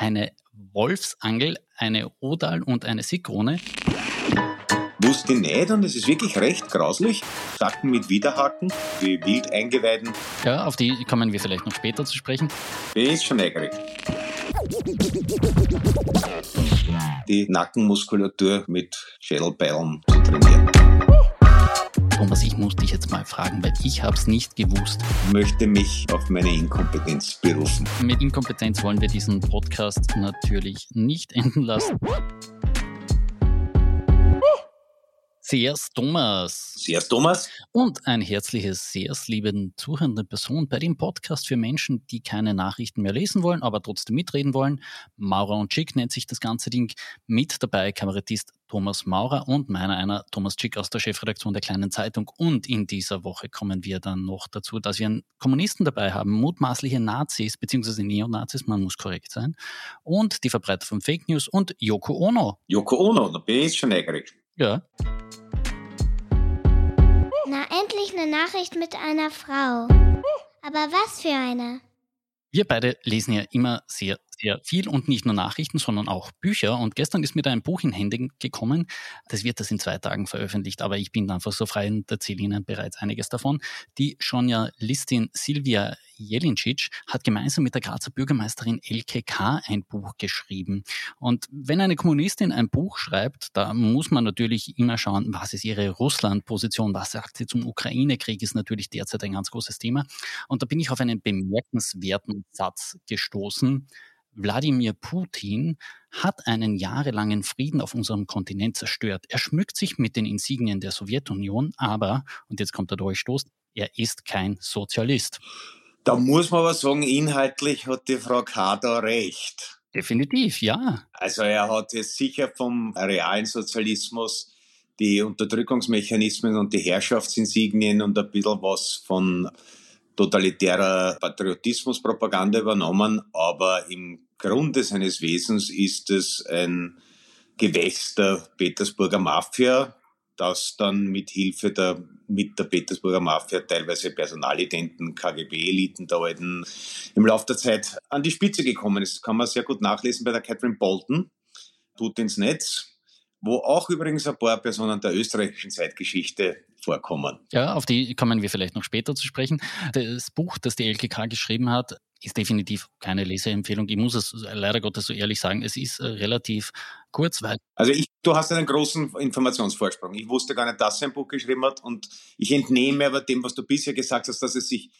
eine Wolfsangel, eine Odal und eine Sikrone. Wusste nicht und es ist wirklich recht grauslich. Sacken mit Widerhaken, wie wild eingeweiden. Ja, auf die kommen wir vielleicht noch später zu sprechen. Die ist schon neugierig. Die Nackenmuskulatur mit Schädelbeilen zu trainieren. Thomas, ich muss dich jetzt mal fragen, weil ich habe es nicht gewusst. Ich möchte mich auf meine Inkompetenz berufen. Mit Inkompetenz wollen wir diesen Podcast natürlich nicht enden lassen. Sehr's Thomas. Sehr's Thomas. Und ein herzliches Sehr's lieben zuhörenden Person bei dem Podcast für Menschen, die keine Nachrichten mehr lesen wollen, aber trotzdem mitreden wollen. Maurer und Chick nennt sich das ganze Ding. Mit dabei Kabarettist Thomas Maurer und meiner einer Thomas Chick aus der Chefredaktion der Kleinen Zeitung. Und in dieser Woche kommen wir dann noch dazu, dass wir einen Kommunisten dabei haben, mutmaßliche Nazis bzw. Neonazis, man muss korrekt sein, und die Verbreiter von Fake News und Yoko Ono. Yoko Ono, da bin ich schon neugierig. Ja. Na, endlich eine Nachricht mit einer Frau. Aber was für eine? Wir beide lesen ja immer sehr, sehr viel und nicht nur Nachrichten, sondern auch Bücher. Und gestern ist mir da ein Buch in Hände gekommen. Das wird das in zwei Tagen veröffentlicht, aber ich bin einfach so frei und erzähle Ihnen bereits einiges davon. Die Journalistin Silvia Jelincic hat gemeinsam mit der Grazer Bürgermeisterin Elke K. ein Buch geschrieben. Und wenn eine Kommunistin ein Buch schreibt, da muss man natürlich immer schauen, was ist ihre Russland-Position, was sagt sie zum Ukraine-Krieg, ist natürlich derzeit ein ganz großes Thema. Und da bin ich auf einen bemerkenswerten Satz gestoßen. Wladimir Putin hat einen jahrelangen Frieden auf unserem Kontinent zerstört. Er schmückt sich mit den Insignien der Sowjetunion, aber, und jetzt kommt der Durchstoß, er ist kein Sozialist. Da muss man aber sagen, inhaltlich hat die Frau Kader recht. Definitiv, ja. Also er hat jetzt sicher vom realen Sozialismus die Unterdrückungsmechanismen und die Herrschaftsinsignien und ein bisschen was von totalitärer Patriotismuspropaganda übernommen, aber im Grunde seines Wesens ist es ein Gewächs der Petersburger Mafia, das dann mit Hilfe der, mit der Petersburger Mafia teilweise Personalidenten, KGB-Eliten der alten im Laufe der Zeit an die Spitze gekommen ist. Das kann man sehr gut nachlesen bei der Catherine Bolton, Putins Netz, wo auch übrigens ein paar Personen der österreichischen Zeitgeschichte vorkommen. Ja, auf die kommen wir vielleicht noch später zu sprechen. Das Buch, das die LKK geschrieben hat, ist definitiv keine Leseempfehlung. Ich muss es leider Gottes so ehrlich sagen. Es ist äh, relativ kurz, weil. Also ich, du hast einen großen Informationsvorsprung. Ich wusste gar nicht, dass er ein Buch geschrieben hat und ich entnehme aber dem, was du bisher gesagt hast, dass es sich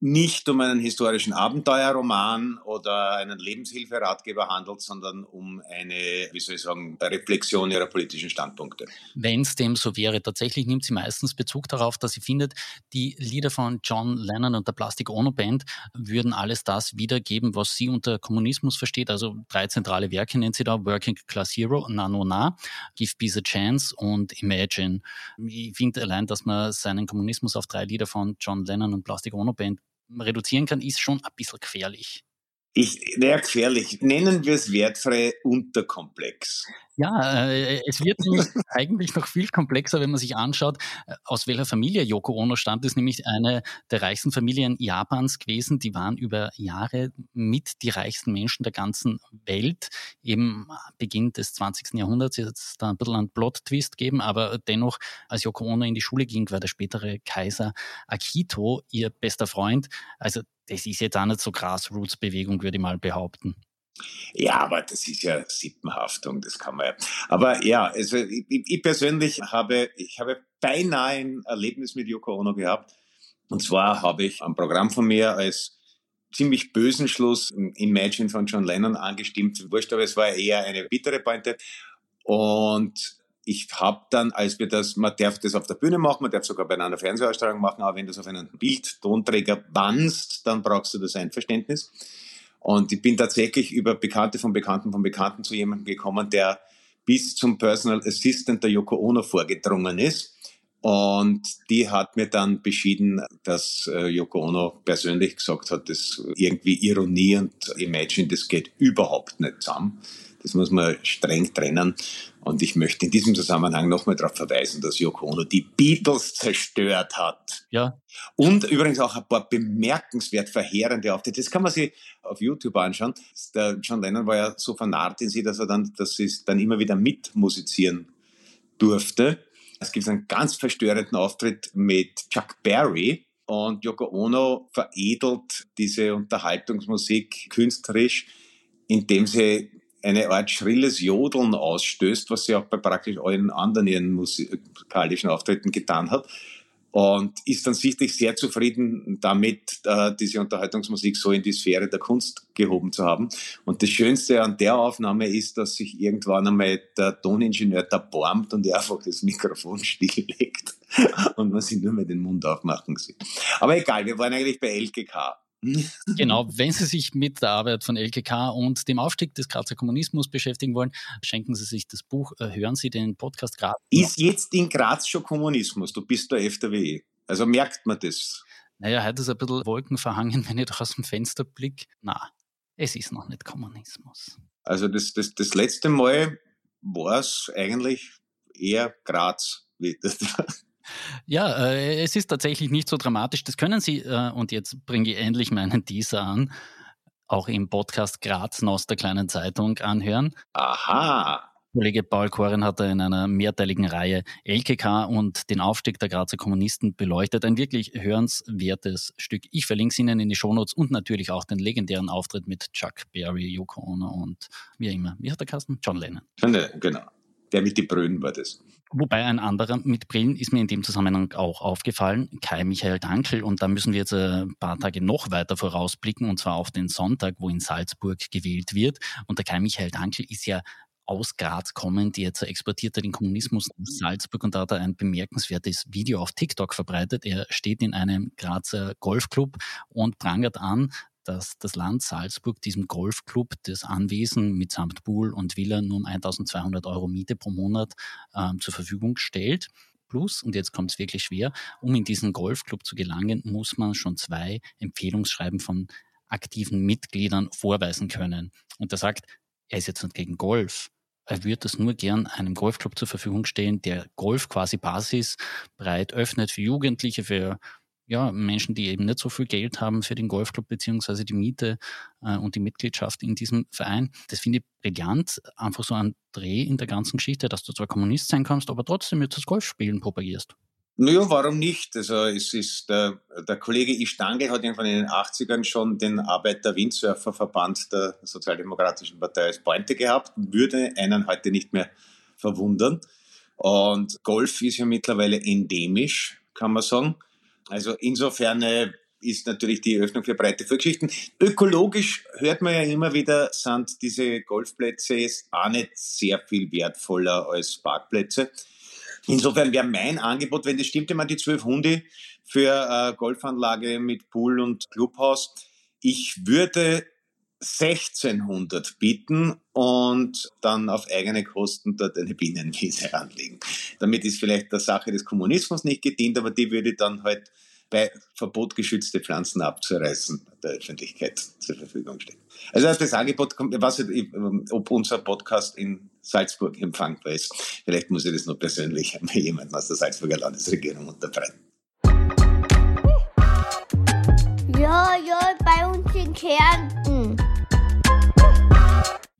nicht um einen historischen Abenteuerroman oder einen Lebenshilferatgeber handelt, sondern um eine, wie soll ich sagen, Reflexion ihrer politischen Standpunkte. Wenn es dem so wäre, tatsächlich nimmt sie meistens Bezug darauf, dass sie findet, die Lieder von John Lennon und der Plastic Ono Band würden alles das wiedergeben, was sie unter Kommunismus versteht. Also drei zentrale Werke nennt sie da, Working Class Hero, Na No Na, Give Peace a Chance und Imagine. Ich finde allein, dass man seinen Kommunismus auf drei Lieder von John Lennon und Plastic Ono Band reduzieren kann, ist schon ein bisschen gefährlich. Ich, naja, gefährlich. Nennen wir es wertfrei Unterkomplex. Ja, äh, es wird eigentlich noch viel komplexer, wenn man sich anschaut, äh, aus welcher Familie Yoko Ono stammt. Ist nämlich eine der reichsten Familien Japans gewesen. Die waren über Jahre mit die reichsten Menschen der ganzen Welt. Eben Beginn des 20. Jahrhunderts jetzt da ein bisschen einen Plot-Twist geben, aber dennoch, als Yoko Ono in die Schule ging, war der spätere Kaiser Akito ihr bester Freund. Also das ist jetzt auch nicht so Grassroots-Bewegung, würde ich mal behaupten. Ja, aber das ist ja Sippenhaftung, das kann man ja. Aber ja, also ich, ich persönlich habe, ich habe beinahe ein Erlebnis mit Yoko Ono gehabt. Und zwar habe ich ein Programm von mir als ziemlich bösen Schluss Imagine von John Lennon angestimmt. Wurscht, aber es war eher eine bittere Pointe. Und ich habe dann, als wir das, man darf das auf der Bühne machen, man darf sogar bei einer Fernsehausstrahlung machen, aber wenn du es auf einen Bildtonträger bannst, dann brauchst du das Einverständnis. Und ich bin tatsächlich über Bekannte von Bekannten von Bekannten zu jemandem gekommen, der bis zum Personal Assistant der Yoko Ono vorgedrungen ist. Und die hat mir dann beschieden, dass äh, Yoko Ono persönlich gesagt hat, dass irgendwie Ironie und Imagine, das geht überhaupt nicht zusammen. Das muss man streng trennen. Und ich möchte in diesem Zusammenhang nochmal darauf verweisen, dass Yoko Ono die Beatles zerstört hat. Ja. Und übrigens auch ein paar bemerkenswert verheerende Auftritte. Das kann man sich auf YouTube anschauen. Der John Lennon war ja so vernarrt in sie, dass er dann, dass sie dann immer wieder mitmusizieren durfte. Es gibt einen ganz verstörenden Auftritt mit Chuck Berry und Yoko Ono veredelt diese Unterhaltungsmusik künstlerisch, indem sie eine Art schrilles Jodeln ausstößt, was sie auch bei praktisch allen anderen ihren musikalischen Auftritten getan hat und ist dann sichtlich sehr zufrieden damit, äh, diese Unterhaltungsmusik so in die Sphäre der Kunst gehoben zu haben. Und das Schönste an der Aufnahme ist, dass sich irgendwann einmal der Toningenieur da bormt und er einfach das Mikrofon stilllegt und man sich nur mehr den Mund aufmachen sieht. Aber egal, wir waren eigentlich bei LKK. Genau, wenn Sie sich mit der Arbeit von LKK und dem Aufstieg des Grazer Kommunismus beschäftigen wollen, schenken Sie sich das Buch, äh, hören Sie den Podcast Graz. Ist jetzt in Graz schon Kommunismus? Du bist der FDW. Also merkt man das? Naja, heute ist ein bisschen Wolken verhangen, wenn ich doch aus dem Fenster blicke. Na, es ist noch nicht Kommunismus. Also das, das, das letzte Mal war es eigentlich eher Graz. Ja, äh, es ist tatsächlich nicht so dramatisch. Das können Sie, äh, und jetzt bringe ich endlich meinen Teaser an, auch im Podcast Graz aus der kleinen Zeitung anhören. Aha. Kollege Paul Koren hat in einer mehrteiligen Reihe LKK und den Aufstieg der Grazer Kommunisten beleuchtet. Ein wirklich hörenswertes Stück. Ich verlinke es Ihnen in die Shownotes und natürlich auch den legendären Auftritt mit Chuck Berry, Yoko Ono und wie immer. Wie hat der Kasten? John Lennon. Genau. Der mit den Brühen war das. Wobei ein anderer mit Brillen ist mir in dem Zusammenhang auch aufgefallen, Kai Michael Dankel. Und da müssen wir jetzt ein paar Tage noch weiter vorausblicken, und zwar auf den Sonntag, wo in Salzburg gewählt wird. Und der Kai Michael Dankel ist ja aus Graz kommend, jetzt exportiert er den Kommunismus nach Salzburg und da hat er ein bemerkenswertes Video auf TikTok verbreitet. Er steht in einem Grazer Golfclub und prangert an, dass das Land Salzburg diesem Golfclub das Anwesen mitsamt Pool und Villa um 1200 Euro Miete pro Monat ähm, zur Verfügung stellt. Plus, und jetzt kommt es wirklich schwer, um in diesen Golfclub zu gelangen, muss man schon zwei Empfehlungsschreiben von aktiven Mitgliedern vorweisen können. Und er sagt, er ist jetzt nicht gegen Golf. Er würde das nur gern einem Golfclub zur Verfügung stellen, der Golf quasi basisbreit öffnet für Jugendliche, für ja, Menschen, die eben nicht so viel Geld haben für den Golfclub beziehungsweise die Miete äh, und die Mitgliedschaft in diesem Verein. Das finde ich brillant, einfach so ein Dreh in der ganzen Geschichte, dass du zwar Kommunist sein kannst, aber trotzdem jetzt das Golfspielen propagierst. Naja, warum nicht? Also es ist der, der Kollege Istangel hat irgendwann in den 80ern schon den Arbeiter-Windsurfer-Verband der Sozialdemokratischen Partei als Pointe gehabt, würde einen heute nicht mehr verwundern. Und Golf ist ja mittlerweile endemisch, kann man sagen. Also insofern äh, ist natürlich die Öffnung für breite Vorgeschichten. Ökologisch hört man ja immer wieder, sind diese Golfplätze jetzt auch nicht sehr viel wertvoller als Parkplätze. Insofern wäre mein Angebot, wenn das stimmt, immer die zwölf Hunde für äh, Golfanlage mit Pool und Clubhaus. Ich würde 1600 bieten und dann auf eigene Kosten dort eine Bienenwiese anlegen. Damit ist vielleicht der Sache des Kommunismus nicht gedient, aber die würde dann halt bei Verbot geschützte Pflanzen abzureißen der Öffentlichkeit zur Verfügung stehen. Also das Angebot kommt, ich weiß nicht, ob unser Podcast in Salzburg empfangbar ist. Vielleicht muss ich das noch persönlich einmal jemandem aus der Salzburger Landesregierung unterbreiten. Ja, ja, bei uns in Kärnten.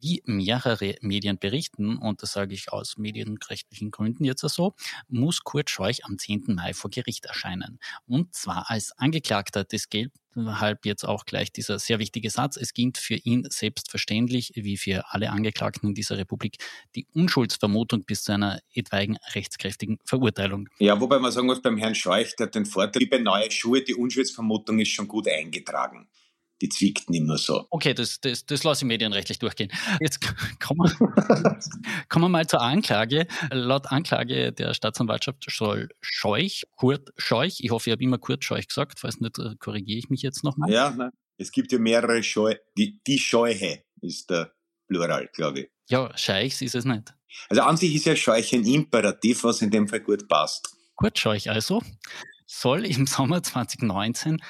Wie mehrere Medien berichten, und das sage ich aus medienrechtlichen Gründen jetzt so, muss Kurt Scheuch am 10. Mai vor Gericht erscheinen. Und zwar als Angeklagter des Geld Deshalb jetzt auch gleich dieser sehr wichtige Satz. Es gilt für ihn selbstverständlich, wie für alle Angeklagten in dieser Republik, die Unschuldsvermutung bis zu einer etwaigen rechtskräftigen Verurteilung. Ja, wobei man sagen muss, beim Herrn Scheuch, der hat den Vorteil, wie bei Neue Schuhe, die Unschuldsvermutung ist schon gut eingetragen die zwickt nicht mehr so. Okay, das, das, das lasse ich medienrechtlich durchgehen. Jetzt kommen wir, kommen wir mal zur Anklage. Laut Anklage der Staatsanwaltschaft soll Scheuch, Kurt Scheuch, ich hoffe, ich habe immer Kurt Scheuch gesagt, falls nicht, äh, korrigiere ich mich jetzt nochmal. Ja, nein. es gibt ja mehrere Scheu, die, die Scheuche ist der Plural, glaube ich. Ja, Scheichs ist es nicht. Also an sich ist ja Scheuch ein Imperativ, was in dem Fall gut passt. Kurzscheuch also soll im Sommer 2019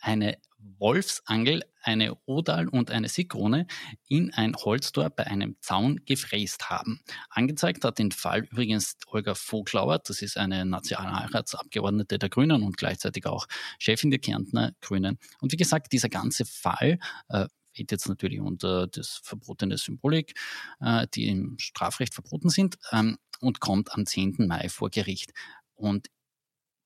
eine Wolfsangel, eine Odal und eine Sigrone in ein Holztor bei einem Zaun gefräst haben. Angezeigt hat den Fall übrigens Olga Voglauer, das ist eine Nationalratsabgeordnete der Grünen und gleichzeitig auch Chefin der Kärntner Grünen. Und wie gesagt, dieser ganze Fall äh, geht jetzt natürlich unter das verbotene Symbolik, äh, die im Strafrecht verboten sind ähm, und kommt am 10. Mai vor Gericht. Und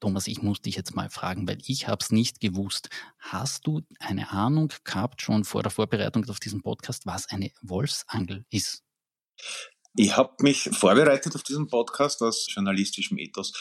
Thomas, ich muss dich jetzt mal fragen, weil ich habe es nicht gewusst. Hast du eine Ahnung gehabt schon vor der Vorbereitung auf diesen Podcast, was eine Wolfsangel ist? Ich habe mich vorbereitet auf diesen Podcast aus journalistischem Ethos.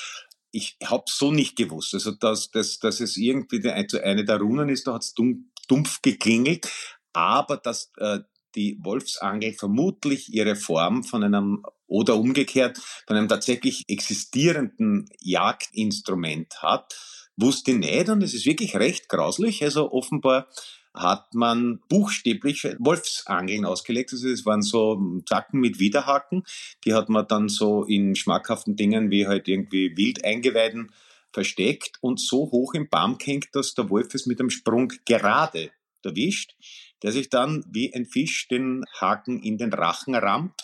Ich habe so nicht gewusst. Also, dass, dass, dass es irgendwie eine der Runen ist, da hat es dumpf geklingelt. Aber dass äh, die Wolfsangel vermutlich ihre Form von einem oder umgekehrt von einem tatsächlich existierenden Jagdinstrument hat, wusste nicht und es ist wirklich recht grauslich. Also offenbar hat man buchstäblich Wolfsangeln ausgelegt. Also es waren so Zacken mit Widerhaken. Die hat man dann so in schmackhaften Dingen wie halt irgendwie Wildeingeweiden versteckt und so hoch im Baum hängt, dass der Wolf es mit einem Sprung gerade erwischt, der sich dann wie ein Fisch den Haken in den Rachen rammt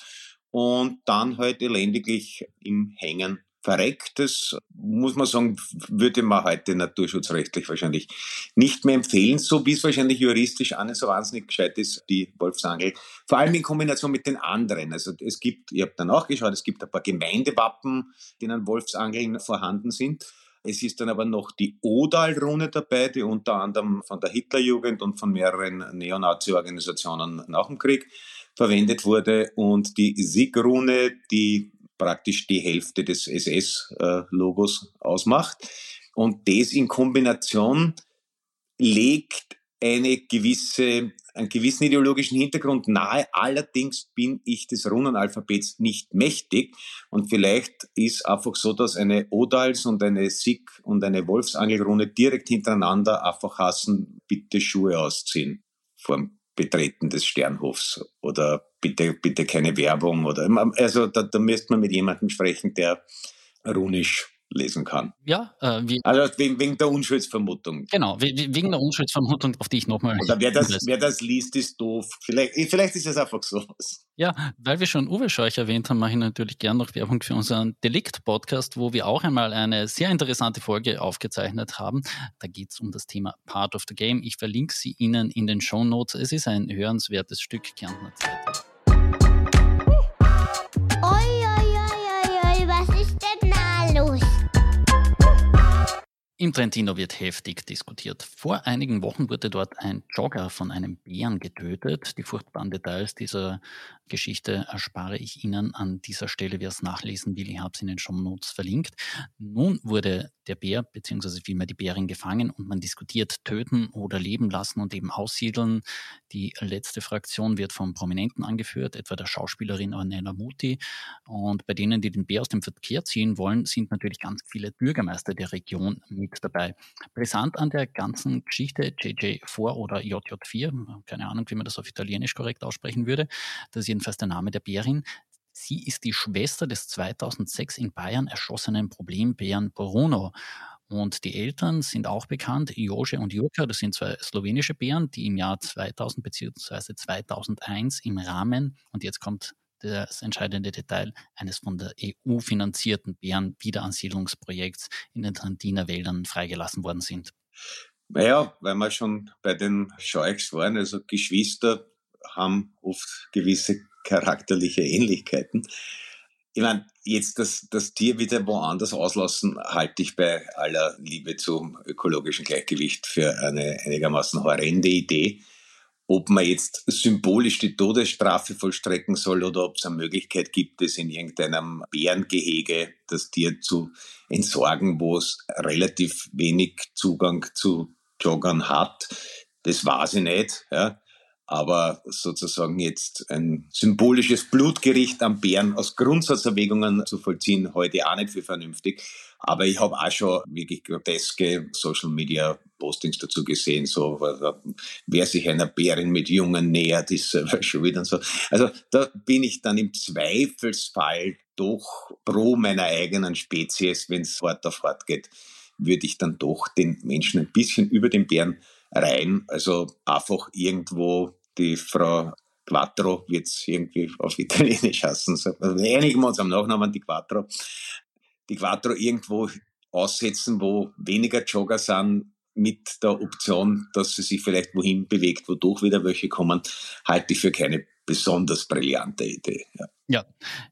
und dann halt elendiglich im Hängen verreckt. Das muss man sagen, würde man heute naturschutzrechtlich wahrscheinlich nicht mehr empfehlen, so wie es wahrscheinlich juristisch auch nicht so wahnsinnig gescheit ist, die Wolfsangel. Vor allem in Kombination mit den anderen. Also es gibt, ich habe dann auch geschaut, es gibt ein paar Gemeindewappen, denen Wolfsangeln vorhanden sind. Es ist dann aber noch die Odal-Rune dabei, die unter anderem von der Hitlerjugend und von mehreren Neonazi-Organisationen nach dem Krieg verwendet wurde und die Sieg-Rune, die praktisch die Hälfte des SS-Logos ausmacht. Und das in Kombination legt eine gewisse, einen gewissen ideologischen Hintergrund nahe. Allerdings bin ich des Runenalphabets nicht mächtig. Und vielleicht ist einfach so, dass eine Odals und eine Sig und eine Wolfsangelrune direkt hintereinander einfach hassen, bitte Schuhe ausziehen vorm Betreten des Sternhofs oder bitte, bitte keine Werbung oder, also da, da müsste man mit jemandem sprechen, der runisch lesen kann. Ja, äh, wie, also wegen, wegen, der Unschuldsvermutung. Genau, wegen der Unschuldsvermutung, auf die ich nochmal. Oder wer das, wer das liest, ist doof. Vielleicht, vielleicht ist es einfach so. Ja, weil wir schon Uwe Scheuch erwähnt haben, mache ich natürlich gern noch Werbung für unseren Delikt-Podcast, wo wir auch einmal eine sehr interessante Folge aufgezeichnet haben. Da geht es um das Thema Part of the Game. Ich verlinke sie Ihnen in den Show Notes. Es ist ein hörenswertes Stück Kärntner Zeitung. Im Trentino wird heftig diskutiert. Vor einigen Wochen wurde dort ein Jogger von einem Bären getötet. Die furchtbaren Details dieser Geschichte erspare ich Ihnen an dieser Stelle. Wer es nachlesen will, ich habe es in den Show Notes verlinkt. Nun wurde der Bär bzw. vielmehr die Bärin gefangen und man diskutiert töten oder leben lassen und eben aussiedeln. Die letzte Fraktion wird vom Prominenten angeführt, etwa der Schauspielerin Ornella Muti. Und bei denen, die den Bär aus dem Verkehr ziehen wollen, sind natürlich ganz viele Bürgermeister der Region mit dabei. Brisant an der ganzen Geschichte JJ4 oder JJ4, keine Ahnung, wie man das auf Italienisch korrekt aussprechen würde, das ist jedenfalls der Name der Bärin. Sie ist die Schwester des 2006 in Bayern erschossenen Problembären Bruno. Und die Eltern sind auch bekannt, Jože und Jurka, das sind zwei slowenische Bären, die im Jahr 2000 bzw. 2001 im Rahmen, und jetzt kommt das entscheidende Detail, eines von der EU finanzierten Bärenwiederansiedlungsprojekts in den Trentiner Wäldern freigelassen worden sind. Naja, weil wir schon bei den Scheuchs waren, also Geschwister haben oft gewisse charakterliche Ähnlichkeiten. Ich meine, jetzt das, das Tier wieder woanders auslassen, halte ich bei aller Liebe zum ökologischen Gleichgewicht für eine einigermaßen horrende Idee. Ob man jetzt symbolisch die Todesstrafe vollstrecken soll oder ob es eine Möglichkeit gibt, es in irgendeinem Bärengehege das Tier zu entsorgen, wo es relativ wenig Zugang zu Joggern hat, das weiß ich nicht. Ja aber sozusagen jetzt ein symbolisches Blutgericht am Bären aus Grundsatzerwägungen zu vollziehen, heute auch nicht für vernünftig. Aber ich habe auch schon wirklich groteske Social Media Postings dazu gesehen, so wer sich einer Bärin mit Jungen nähert, ist selber schuld und so. Also da bin ich dann im Zweifelsfall doch pro meiner eigenen Spezies, wenn es hart auf hart geht, würde ich dann doch den Menschen ein bisschen über den Bären rein. Also einfach irgendwo die Frau Quattro wird es irgendwie auf Italienisch heißen. Also einigen wir uns am Nachnamen die Quattro. Die Quattro irgendwo aussetzen, wo weniger Jogger sind, mit der Option, dass sie sich vielleicht wohin bewegt, wodurch wieder welche kommen, halte ich für keine besonders brillante Idee. Ja.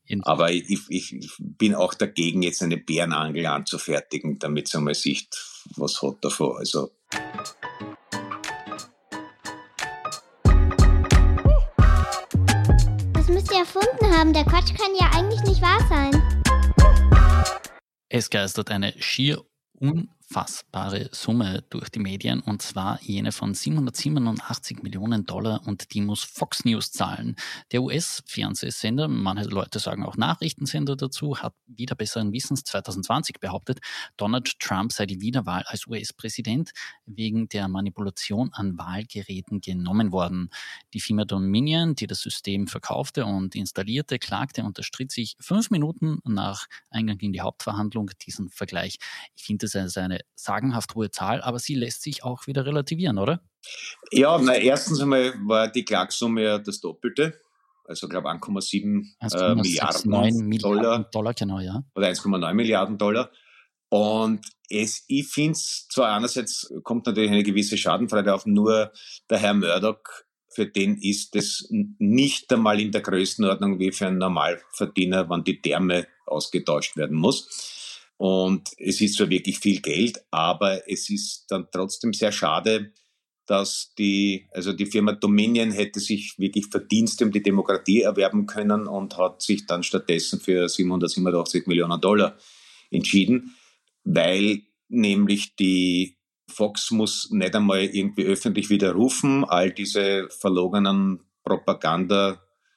ja Aber ich, ich, bin auch dagegen, jetzt eine Bärenangel anzufertigen, damit sie mal sieht, was hat davor. Also. Haben. Der Quatsch kann ja eigentlich nicht wahr sein. Es geistert eine schier un unfassbare Summe durch die Medien und zwar jene von 787 Millionen Dollar und die muss Fox News zahlen. Der US-Fernsehsender, manche Leute sagen auch Nachrichtensender dazu, hat wieder besseren Wissens 2020 behauptet, Donald Trump sei die Wiederwahl als US-Präsident wegen der Manipulation an Wahlgeräten genommen worden. Die Firma Dominion, die das System verkaufte und installierte, klagte und erstritt sich fünf Minuten nach Eingang in die Hauptverhandlung diesen Vergleich. Ich finde es eine eine sagenhaft hohe Zahl, aber sie lässt sich auch wieder relativieren, oder? Ja, na, erstens einmal war die Klagsumme ja das Doppelte. Also, glaube 1,7 äh, Milliarden, Milliarden Dollar. Dollar. Genau, ja. Oder 1,9 Milliarden Dollar. Und es, ich finde es zwar einerseits kommt natürlich eine gewisse Schadenfreude auf, nur der Herr Murdoch, für den ist es nicht einmal in der Größenordnung wie für einen Normalverdiener, wann die Therme ausgetauscht werden muss. Und es ist zwar wirklich viel Geld, aber es ist dann trotzdem sehr schade, dass die, also die Firma Dominion hätte sich wirklich Verdienste um die Demokratie erwerben können und hat sich dann stattdessen für 787 Millionen Dollar entschieden, weil nämlich die Fox muss nicht einmal irgendwie öffentlich widerrufen, all diese verlogenen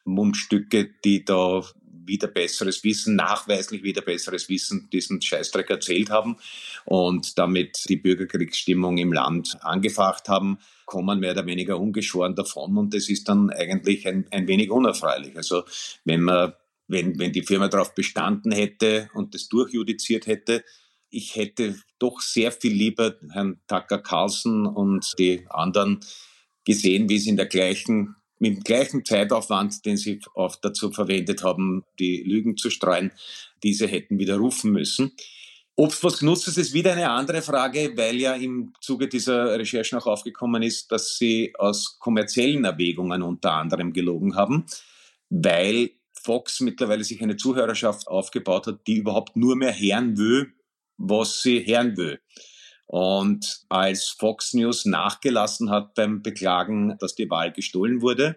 Propaganda-Mundstücke, die da wieder besseres Wissen, nachweislich wieder besseres Wissen diesen Scheißdreck erzählt haben und damit die Bürgerkriegsstimmung im Land angefacht haben, kommen mehr oder weniger ungeschoren davon und das ist dann eigentlich ein, ein wenig unerfreulich. Also wenn man, wenn, wenn die Firma darauf bestanden hätte und das durchjudiziert hätte, ich hätte doch sehr viel lieber Herrn Tucker Carlson und die anderen gesehen, wie sie in der gleichen mit dem gleichen Zeitaufwand, den sie oft dazu verwendet haben, die Lügen zu streuen, diese hätten widerrufen müssen. Ob es was genutzt ist, ist wieder eine andere Frage, weil ja im Zuge dieser Recherchen auch aufgekommen ist, dass sie aus kommerziellen Erwägungen unter anderem gelogen haben, weil Fox mittlerweile sich eine Zuhörerschaft aufgebaut hat, die überhaupt nur mehr hören will, was sie hören will. Und als Fox News nachgelassen hat beim Beklagen, dass die Wahl gestohlen wurde,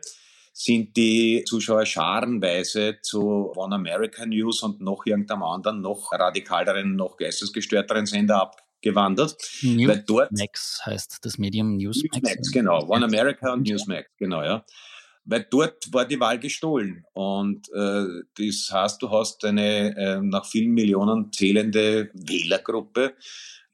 sind die Zuschauer scharenweise zu One America News und noch irgendeinem anderen, noch radikaleren, noch geistesgestörteren Sender abgewandert. Newsmax heißt das Medium Newsmax. Newsmax, genau. One America und Newsmax, genau, ja. Weil dort war die Wahl gestohlen. Und äh, das heißt, du hast eine äh, nach vielen Millionen zählende Wählergruppe,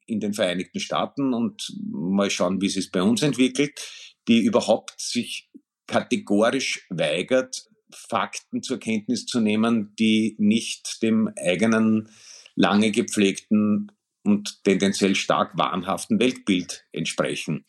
in den Vereinigten Staaten und mal schauen, wie es sich bei uns entwickelt, die überhaupt sich kategorisch weigert, Fakten zur Kenntnis zu nehmen, die nicht dem eigenen lange gepflegten und tendenziell stark wahnhaften Weltbild entsprechen.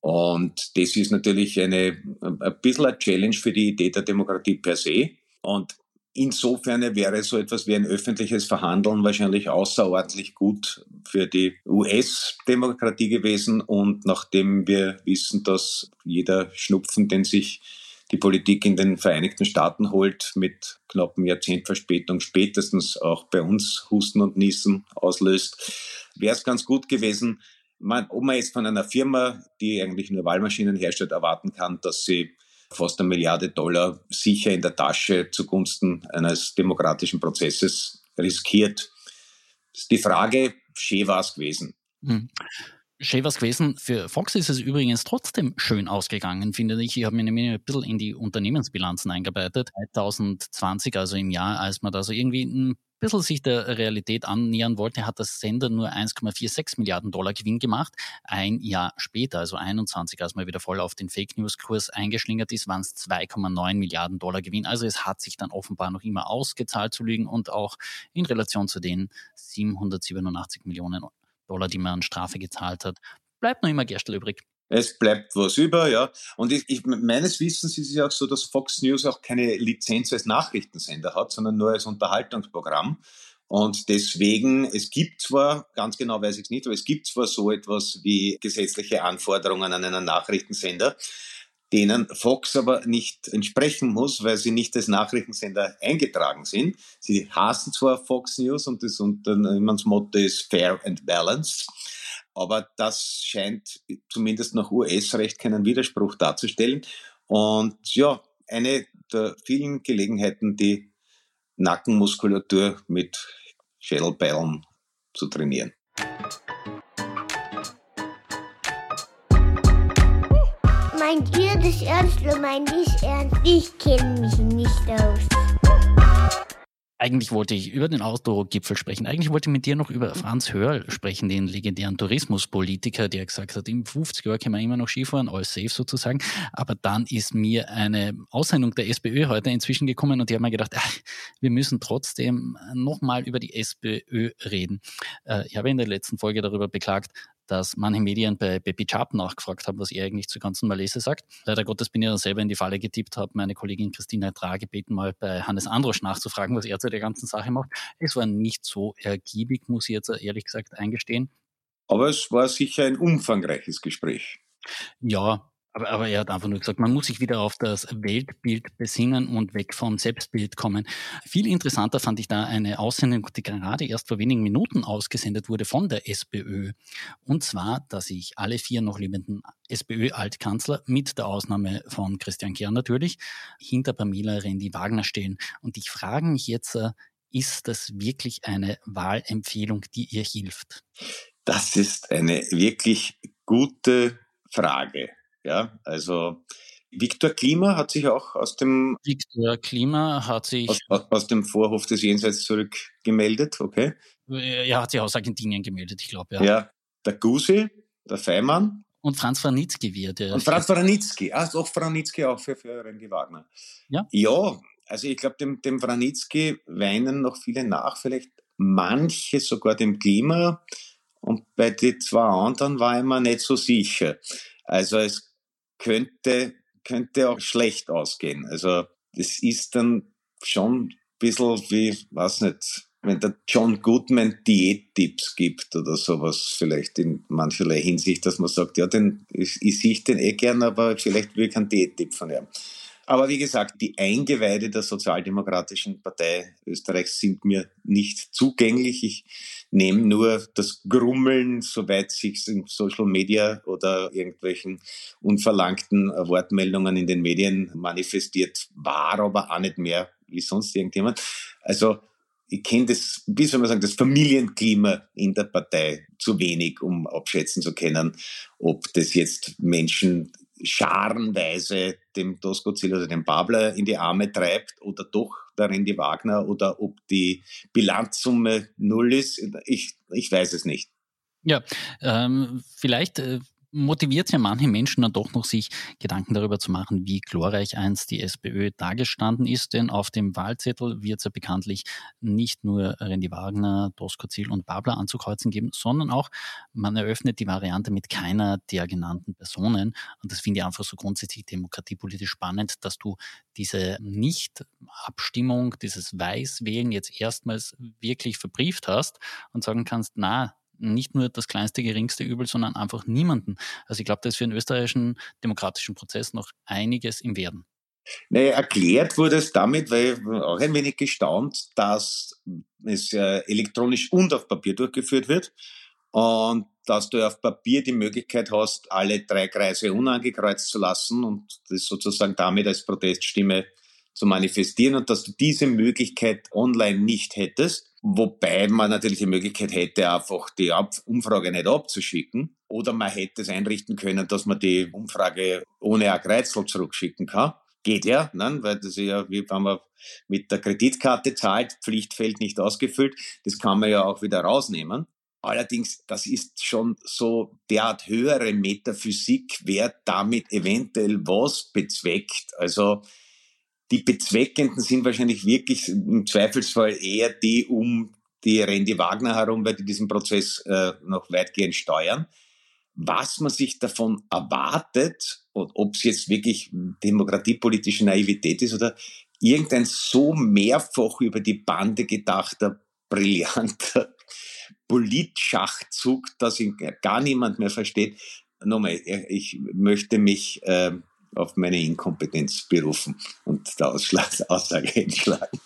Und das ist natürlich eine, ein bisschen eine Challenge für die Idee der Demokratie per se. Und Insofern wäre so etwas wie ein öffentliches Verhandeln wahrscheinlich außerordentlich gut für die US-Demokratie gewesen. Und nachdem wir wissen, dass jeder Schnupfen, den sich die Politik in den Vereinigten Staaten holt, mit knappen Jahrzehnt Verspätung spätestens auch bei uns Husten und Niesen auslöst, wäre es ganz gut gewesen, ob man jetzt von einer Firma, die eigentlich nur Wahlmaschinen herstellt, erwarten kann, dass sie fast eine Milliarde Dollar sicher in der Tasche zugunsten eines demokratischen Prozesses riskiert. Das ist die Frage, schön war es gewesen. Hm. Schön was gewesen. Für Fox ist es übrigens trotzdem schön ausgegangen, finde ich. Ich habe mir nämlich ein bisschen in die Unternehmensbilanzen eingearbeitet. 2020, also im Jahr, als man da so irgendwie ein bisschen sich der Realität annähern wollte, hat das Sender nur 1,46 Milliarden Dollar Gewinn gemacht. Ein Jahr später, also 21, als man wieder voll auf den Fake News Kurs eingeschlingert ist, waren es 2,9 Milliarden Dollar Gewinn. Also es hat sich dann offenbar noch immer ausgezahlt zu liegen und auch in Relation zu den 787 Millionen Dollar, die man an Strafe gezahlt hat, bleibt noch immer Gerstl übrig. Es bleibt was über, ja. Und ich, ich, meines Wissens ist es ja auch so, dass Fox News auch keine Lizenz als Nachrichtensender hat, sondern nur als Unterhaltungsprogramm. Und deswegen, es gibt zwar, ganz genau weiß ich es nicht, aber es gibt zwar so etwas wie gesetzliche Anforderungen an einen Nachrichtensender, denen Fox aber nicht entsprechen muss, weil sie nicht als Nachrichtensender eingetragen sind. Sie hassen zwar Fox News und das Unternehmensmotto ist Fair and Balanced, aber das scheint zumindest nach US-Recht keinen Widerspruch darzustellen. Und ja, eine der vielen Gelegenheiten, die Nackenmuskulatur mit Schädelbeilen zu trainieren. Meint ihr das ernst oder meint ich ernst? Ich kenne mich nicht aus. Eigentlich wollte ich über den Autogipfel sprechen. Eigentlich wollte ich mit dir noch über Franz Hörl sprechen, den legendären Tourismuspolitiker, der gesagt hat, im 50 Jahr kann man immer noch Skifahren, all safe sozusagen. Aber dann ist mir eine Aussendung der SPÖ heute inzwischen gekommen und die haben mir gedacht, ach, wir müssen trotzdem nochmal über die SPÖ reden. Äh, ich habe in der letzten Folge darüber beklagt, dass manche Medien bei Baby Chap nachgefragt haben, was er eigentlich zur ganzen Malese sagt. Leider Gottes bin ich dann selber in die Falle getippt, habe meine Kollegin Christina Tra gebeten, mal bei Hannes Androsch nachzufragen, was er zu der ganzen Sache macht. Es war nicht so ergiebig, muss ich jetzt ehrlich gesagt eingestehen. Aber es war sicher ein umfangreiches Gespräch. Ja, aber, aber er hat einfach nur gesagt, man muss sich wieder auf das Weltbild besinnen und weg vom Selbstbild kommen. Viel interessanter fand ich da eine Aussendung, die gerade erst vor wenigen Minuten ausgesendet wurde von der SPÖ. Und zwar, dass sich alle vier noch lebenden SPÖ-Altkanzler, mit der Ausnahme von Christian Kern natürlich, hinter Pamela Rendi-Wagner stehen. Und ich frage mich jetzt, äh, ist das wirklich eine Wahlempfehlung, die ihr hilft? Das ist eine wirklich gute Frage. Ja, also Viktor Klima hat sich auch aus dem Viktor Klima hat sich aus, aus, dem Vorhof des Jenseits zurückgemeldet, okay? Er hat sich aus Argentinien gemeldet, ich glaube, ja. Ja, der Gusi, der Feimann. Und Franz Franitzky wird ja. Und Franz Franitzky, ah, auch Franitzky auch für, für Rengi Wagner. Ja? Ja, also ich glaube, dem, dem Franitzky weinen noch viele nach, vielleicht manche sogar dem Klima. Und bei den zwei anderen war ich mir nicht so sicher. Also es könnte, könnte auch schlecht ausgehen. Also das ist dann schon ein bisschen wie, weiß nicht, wenn der John Goodman Diättipps gibt oder sowas, vielleicht in mancherlei Hinsicht, dass man sagt, ja, den, ich, ich sehe den eh gern, aber vielleicht will ich keinen Diättipp von ihm. Aber wie gesagt, die Eingeweide der Sozialdemokratischen Partei Österreichs sind mir nicht zugänglich. Ich nehme nur das Grummeln, soweit sich in Social Media oder irgendwelchen unverlangten Wortmeldungen in den Medien manifestiert, war aber auch nicht mehr wie sonst irgendjemand. Also ich kenne das, wie soll man sagen, das Familienklima in der Partei zu wenig, um abschätzen zu können, ob das jetzt Menschen scharenweise dem Doskozil oder dem Babler in die Arme treibt oder doch darin die Wagner oder ob die Bilanzsumme null ist. Ich, ich weiß es nicht. Ja, ähm, vielleicht äh, motiviert ja manche Menschen dann doch noch, sich Gedanken darüber zu machen, wie glorreich einst die SPÖ dargestanden ist. Denn auf dem Wahlzettel wird es ja bekanntlich nicht nur Randy Wagner, Dosko Ziel und Babler anzukreuzen geben, sondern auch man eröffnet die Variante mit keiner der genannten Personen. Und das finde ich einfach so grundsätzlich demokratiepolitisch spannend, dass du diese Nicht-Abstimmung, dieses Weißwählen jetzt erstmals wirklich verbrieft hast und sagen kannst, na, nicht nur das kleinste, geringste Übel, sondern einfach niemanden. Also ich glaube, da ist für den österreichischen demokratischen Prozess noch einiges im Werden. Naja, erklärt wurde es damit, weil auch ein wenig gestaunt, dass es äh, elektronisch und auf Papier durchgeführt wird und dass du auf Papier die Möglichkeit hast, alle drei Kreise unangekreuzt zu lassen und das sozusagen damit als Proteststimme zu manifestieren und dass du diese Möglichkeit online nicht hättest. Wobei man natürlich die Möglichkeit hätte, einfach die Umfrage nicht abzuschicken. Oder man hätte es einrichten können, dass man die Umfrage ohne ein Kreuzel zurückschicken kann. Geht ja, ne? weil das ist ja, wie wenn man mit der Kreditkarte zahlt, Pflichtfeld nicht ausgefüllt, das kann man ja auch wieder rausnehmen. Allerdings, das ist schon so derart höhere Metaphysik, wer damit eventuell was bezweckt. Also die Bezweckenden sind wahrscheinlich wirklich im Zweifelsfall eher die um die Randy Wagner herum, weil die diesen Prozess äh, noch weitgehend steuern. Was man sich davon erwartet und ob es jetzt wirklich demokratiepolitische Naivität ist oder irgendein so mehrfach über die Bande gedachter, brillanter Politschachzug, dass ihn gar niemand mehr versteht. Nochmal, ich möchte mich äh, auf meine Inkompetenz berufen und der Aussage entschlagen.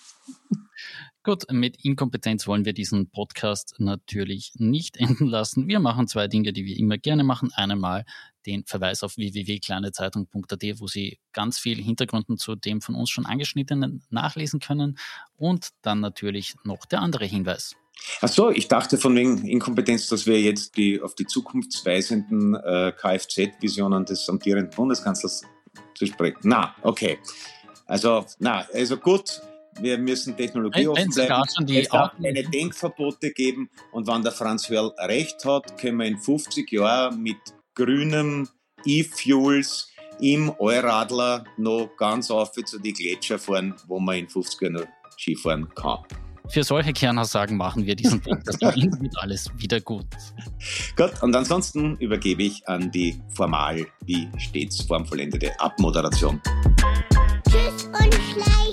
Gut, mit Inkompetenz wollen wir diesen Podcast natürlich nicht enden lassen. Wir machen zwei Dinge, die wir immer gerne machen. Einmal den Verweis auf www.kleinezeitung.at, wo Sie ganz viel Hintergründen zu dem von uns schon angeschnittenen nachlesen können. Und dann natürlich noch der andere Hinweis. Ach so, ich dachte von wegen Inkompetenz, dass wir jetzt die auf die zukunftsweisenden äh, Kfz-Visionen des amtierenden Bundeskanzlers zu sprechen. Na, okay. Also, na, also gut, wir müssen Technologie offen bleiben. es darf keine Denkverbote geben und wenn der Franz Hörl recht hat, können wir in 50 Jahren mit grünem E-Fuels im Euradler noch ganz auf zu die Gletscher fahren, wo man in 50 Jahren noch Skifahren kann. Für solche Kernaussagen machen wir diesen Podcast. Ihnen wird alles wieder gut. Gut, und ansonsten übergebe ich an die formal wie stets formvollendete Abmoderation. Tschüss und Schleim.